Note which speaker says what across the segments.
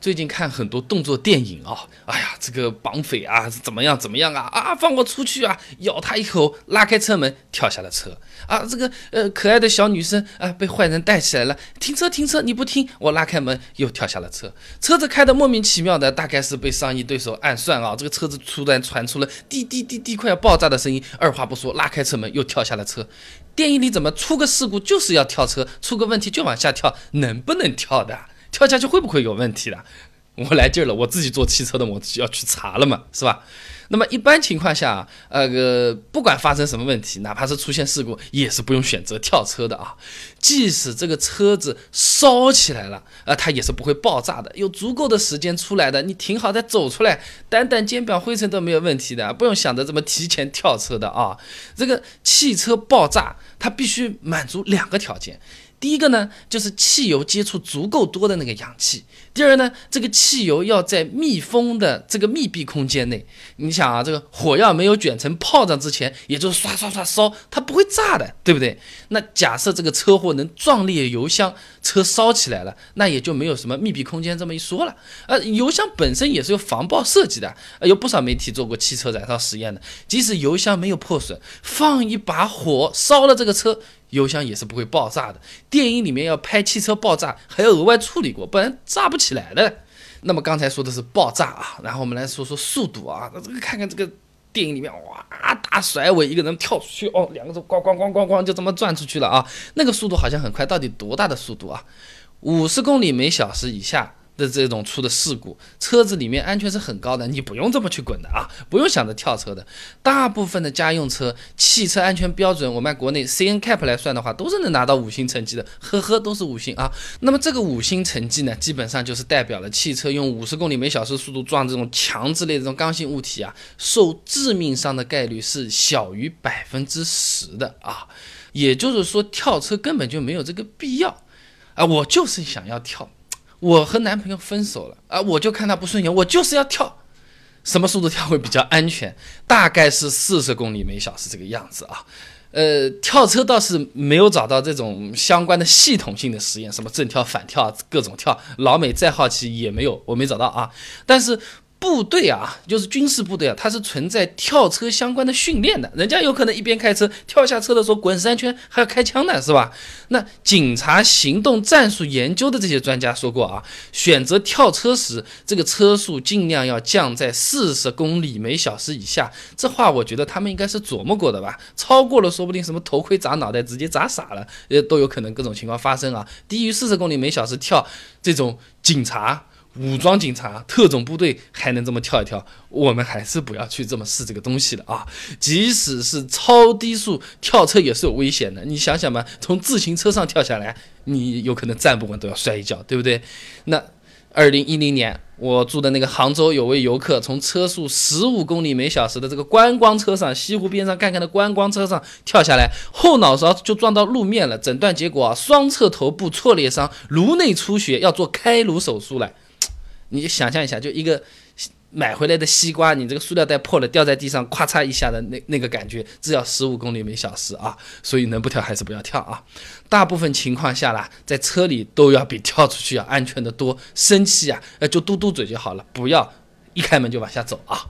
Speaker 1: 最近看很多动作电影啊，哎呀，这个绑匪啊怎么样怎么样啊啊，放我出去啊，咬他一口，拉开车门，跳下了车。啊，这个呃可爱的小女生啊被坏人带起来了，停车停车，你不听，我拉开门又跳下了车，车子开的莫名其妙的，大概是被上一对手暗算啊，这个车子突然传出了滴滴滴滴快要爆炸的声音，二话不说拉开车门又跳下了车，电影里怎么出个事故就是要跳车，出个问题就往下跳，能不能跳的？跳下去会不会有问题的？我来劲儿了，我自己做汽车的，我就要去查了嘛，是吧？那么一般情况下，呃，不管发生什么问题，哪怕是出现事故，也是不用选择跳车的啊。即使这个车子烧起来了，啊，它也是不会爆炸的，有足够的时间出来的。你停好再走出来，掸掸肩膀，灰尘都没有问题的，不用想着这么提前跳车的啊。这个汽车爆炸，它必须满足两个条件。第一个呢，就是汽油接触足够多的那个氧气；第二呢，这个汽油要在密封的这个密闭空间内。你想啊，这个火药没有卷成炮仗之前，也就是刷刷刷烧，它不会炸的，对不对？那假设这个车祸能撞裂油箱，车烧起来了，那也就没有什么密闭空间这么一说了。呃，油箱本身也是有防爆设计的，有不少媒体做过汽车燃烧实验的，即使油箱没有破损，放一把火烧了这个车。油箱也是不会爆炸的。电影里面要拍汽车爆炸，还要额外处理过，不然炸不起来的。那么刚才说的是爆炸啊，然后我们来说说速度啊。这个看看这个电影里面，哇，大甩尾，一个人跳出去，哦，两个手咣咣咣咣咣就这么转出去了啊。那个速度好像很快，到底多大的速度啊？五十公里每小时以下。的这种出的事故，车子里面安全是很高的，你不用这么去滚的啊，不用想着跳车的。大部分的家用车汽车安全标准，我们按国内 C N CAP 来算的话，都是能拿到五星成绩的，呵呵，都是五星啊。那么这个五星成绩呢，基本上就是代表了汽车用五十公里每小时速度撞这种墙之类的这种刚性物体啊，受致命伤的概率是小于百分之十的啊。也就是说，跳车根本就没有这个必要啊。我就是想要跳。我和男朋友分手了啊，我就看他不顺眼，我就是要跳，什么速度跳会比较安全？大概是四十公里每小时这个样子啊。呃，跳车倒是没有找到这种相关的系统性的实验，什么正跳、反跳，各种跳。老美再好奇也没有，我没找到啊。但是。部队啊，就是军事部队啊，它是存在跳车相关的训练的。人家有可能一边开车跳下车的时候滚三圈，还要开枪呢，是吧？那警察行动战术研究的这些专家说过啊，选择跳车时，这个车速尽量要降在四十公里每小时以下。这话我觉得他们应该是琢磨过的吧？超过了，说不定什么头盔砸脑袋，直接砸傻了，呃，都有可能各种情况发生啊。低于四十公里每小时跳，这种警察。武装警察、特种部队还能这么跳一跳，我们还是不要去这么试这个东西了啊！即使是超低速跳车也是有危险的，你想想吧，从自行车上跳下来，你有可能站不稳都要摔一跤，对不对？那二零一零年我住的那个杭州，有位游客从车速十五公里每小时的这个观光车上，西湖边上看看的观光车上跳下来，后脑勺就撞到路面了，诊断结果啊，双侧头部挫裂伤，颅内出血，要做开颅手术了。你就想象一下，就一个买回来的西瓜，你这个塑料袋破了掉在地上，咵嚓一下的那那个感觉，只要十五公里每小时啊，所以能不跳还是不要跳啊。大部分情况下啦，在车里都要比跳出去要安全的多。生气啊，呃，就嘟嘟嘴就好了，不要一开门就往下走啊。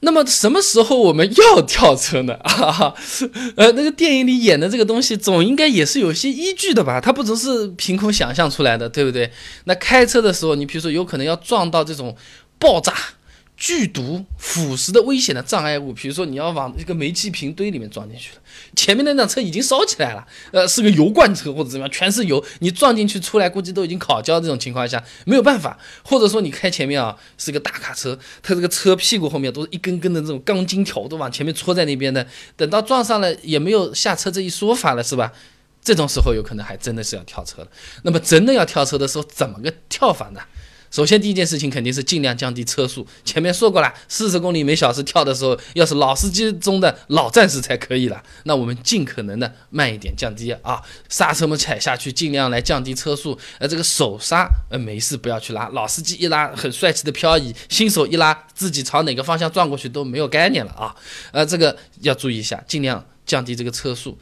Speaker 1: 那么什么时候我们要跳车呢？啊，呃，那个电影里演的这个东西，总应该也是有些依据的吧？它不只是凭空想象出来的，对不对？那开车的时候，你比如说有可能要撞到这种爆炸。剧毒、腐蚀的危险的障碍物，比如说你要往一个煤气瓶堆里面撞进去了，前面那辆车已经烧起来了，呃，是个油罐车或者怎么样，全是油，你撞进去出来估计都已经烤焦。这种情况下没有办法，或者说你开前面啊是个大卡车，它这个车屁股后面都是一根根的这种钢筋条都往前面戳在那边的，等到撞上了也没有下车这一说法了，是吧？这种时候有可能还真的是要跳车了。那么真的要跳车的时候，怎么个跳法呢？首先，第一件事情肯定是尽量降低车速。前面说过了，四十公里每小时跳的时候，要是老司机中的老战士才可以了。那我们尽可能的慢一点，降低啊，刹车门踩下去，尽量来降低车速。呃，这个手刹，呃，没事不要去拉。老司机一拉很帅气的漂移，新手一拉自己朝哪个方向撞过去都没有概念了啊。呃，这个要注意一下，尽量降低这个车速。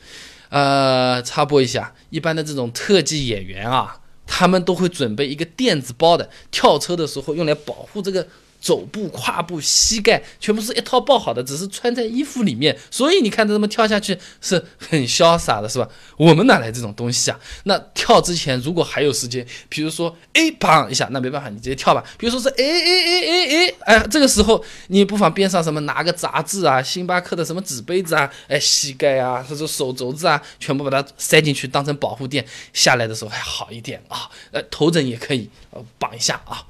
Speaker 1: 呃，插播一下，一般的这种特技演员啊。他们都会准备一个垫子包的，跳车的时候用来保护这个。肘部、胯部、膝盖全部是一套包好的，只是穿在衣服里面，所以你看他们跳下去是很潇洒的，是吧？我们哪来这种东西啊？那跳之前如果还有时间，比如说哎，砰一下，那没办法，你直接跳吧。比如说是哎哎哎哎哎，哎，这个时候你不妨边上什么拿个杂志啊，星巴克的什么纸杯子啊，哎，膝盖啊，或者手肘子啊，全部把它塞进去当成保护垫，下来的时候还好一点啊。呃，头枕也可以呃绑一下啊。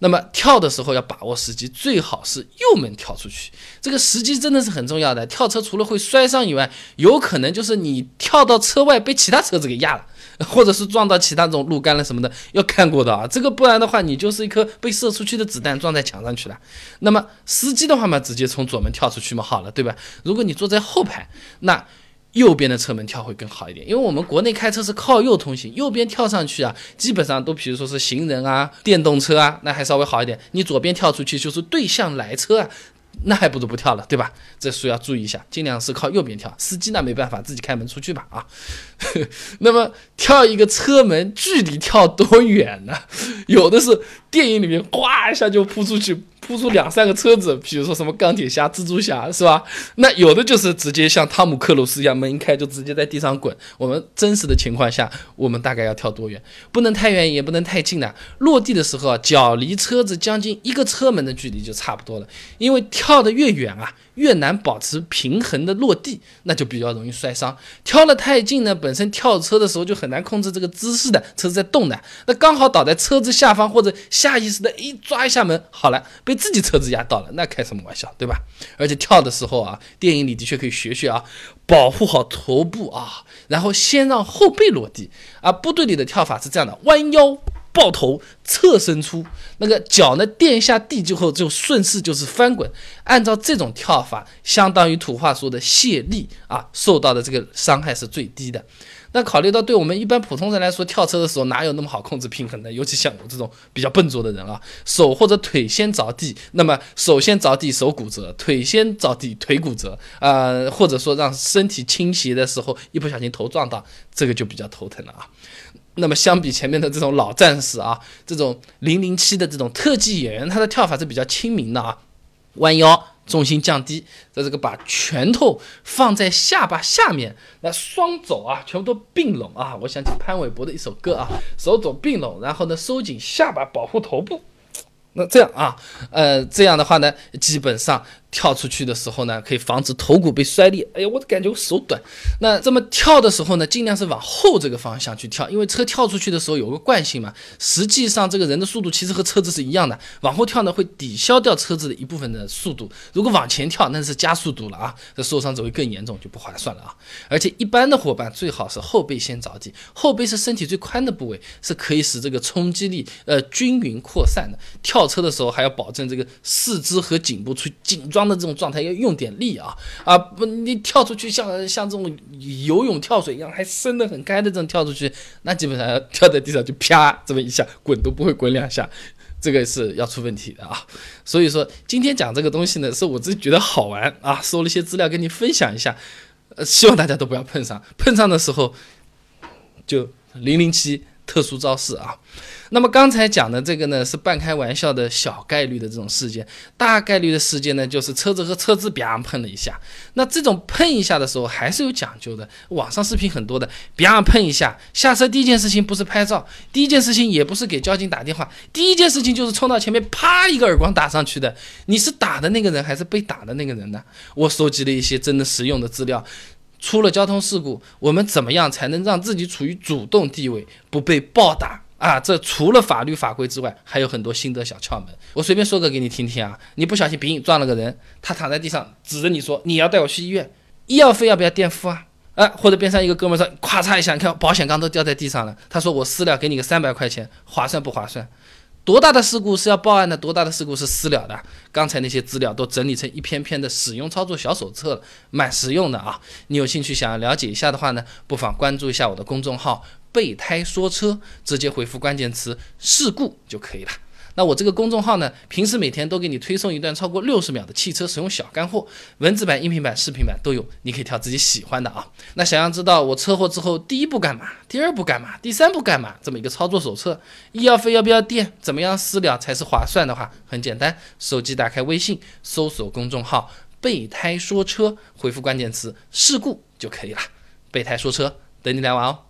Speaker 1: 那么跳的时候要把握时机，最好是右门跳出去。这个时机真的是很重要的。跳车除了会摔伤以外，有可能就是你跳到车外被其他车子给压了，或者是撞到其他这种路杆了什么的，要看过的啊。这个不然的话，你就是一颗被射出去的子弹撞在墙上去了。那么司机的话嘛，直接从左门跳出去嘛，好了，对吧？如果你坐在后排，那。右边的车门跳会更好一点，因为我们国内开车是靠右通行，右边跳上去啊，基本上都比如说是行人啊、电动车啊，那还稍微好一点。你左边跳出去就是对向来车啊，那还不如不跳了，对吧？这需要注意一下，尽量是靠右边跳。司机那没办法，自己开门出去吧啊。那么跳一个车门距离跳多远呢？有的是电影里面哗一下就扑出去。突出两三个车子，比如说什么钢铁侠、蜘蛛侠，是吧？那有的就是直接像汤姆克鲁斯一样，门一开就直接在地上滚。我们真实的情况下，我们大概要跳多远？不能太远，也不能太近的。落地的时候，脚离车子将近一个车门的距离就差不多了。因为跳得越远啊。越难保持平衡的落地，那就比较容易摔伤。跳得太近呢，本身跳车的时候就很难控制这个姿势的，车子在动的，那刚好倒在车子下方或者下意识的一抓一下门，好了，被自己车子压到了，那开什么玩笑，对吧？而且跳的时候啊，电影里的确可以学学啊，保护好头部啊，然后先让后背落地啊。部队里的跳法是这样的，弯腰。抱头侧身出，那个脚呢垫下地之后就顺势就是翻滚。按照这种跳法，相当于土话说的卸力啊，受到的这个伤害是最低的。那考虑到对我们一般普通人来说，跳车的时候哪有那么好控制平衡的？尤其像我这种比较笨拙的人啊，手或者腿先着地，那么手先着地手骨折，腿先着地腿骨折啊，或者说让身体倾斜的时候一不小心头撞到，这个就比较头疼了啊。那么相比前面的这种老战士啊，这种零零七的这种特技演员，他的跳法是比较亲民的啊，弯腰，重心降低，在这个把拳头放在下巴下面，那双肘啊全部都并拢啊，我想起潘玮柏的一首歌啊，手肘并拢，然后呢收紧下巴保护头部。那这样啊，呃，这样的话呢，基本上跳出去的时候呢，可以防止头骨被摔裂。哎呀，我感觉我手短。那这么跳的时候呢，尽量是往后这个方向去跳，因为车跳出去的时候有个惯性嘛。实际上，这个人的速度其实和车子是一样的，往后跳呢会抵消掉车子的一部分的速度。如果往前跳，那是加速度了啊，这受伤只会更严重，就不划算了啊。而且一般的伙伴最好是后背先着地，后背是身体最宽的部位，是可以使这个冲击力呃均匀扩散的。跳。车的时候还要保证这个四肢和颈部处紧张的这种状态，要用点力啊啊不，你跳出去像像这种游泳跳水一样，还伸得很开的这种跳出去，那基本上跳在地上就啪这么一下，滚都不会滚两下，这个是要出问题的啊。所以说今天讲这个东西呢，是我自己觉得好玩啊，搜了一些资料跟你分享一下，呃，希望大家都不要碰上，碰上的时候就零零七特殊招式啊。那么刚才讲的这个呢，是半开玩笑的小概率的这种事件，大概率的事件呢，就是车子和车子啪碰了一下。那这种碰一下的时候还是有讲究的，网上视频很多的，啪碰一下，下车第一件事情不是拍照，第一件事情也不是给交警打电话，第一件事情就是冲到前面啪一个耳光打上去的。你是打的那个人还是被打的那个人呢？我收集了一些真的实用的资料，出了交通事故，我们怎么样才能让自己处于主动地位，不被暴打？啊，这除了法律法规之外，还有很多心得小窍门。我随便说个给你听听啊。你不小心鼻影撞了个人，他躺在地上，指着你说：“你要带我去医院，医药费要不要垫付啊？”啊，或者边上一个哥们说：“咵嚓一下，你看保险杠都掉在地上了。”他说：“我私了，给你个三百块钱，划算不划算？多大的事故是要报案的？多大的事故是私了的？刚才那些资料都整理成一篇篇的使用操作小手册了，蛮实用的啊。你有兴趣想要了解一下的话呢，不妨关注一下我的公众号。备胎说车，直接回复关键词“事故”就可以了。那我这个公众号呢，平时每天都给你推送一段超过六十秒的汽车使用小干货，文字版、音频版、视频版都有，你可以挑自己喜欢的啊。那想要知道我车祸之后第一步干嘛，第二步干嘛，第三步干嘛，这么一个操作手册，医药费要不要垫，怎么样私了才是划算的话，很简单，手机打开微信，搜索公众号“备胎说车”，回复关键词“事故”就可以了。备胎说车，等你来玩哦。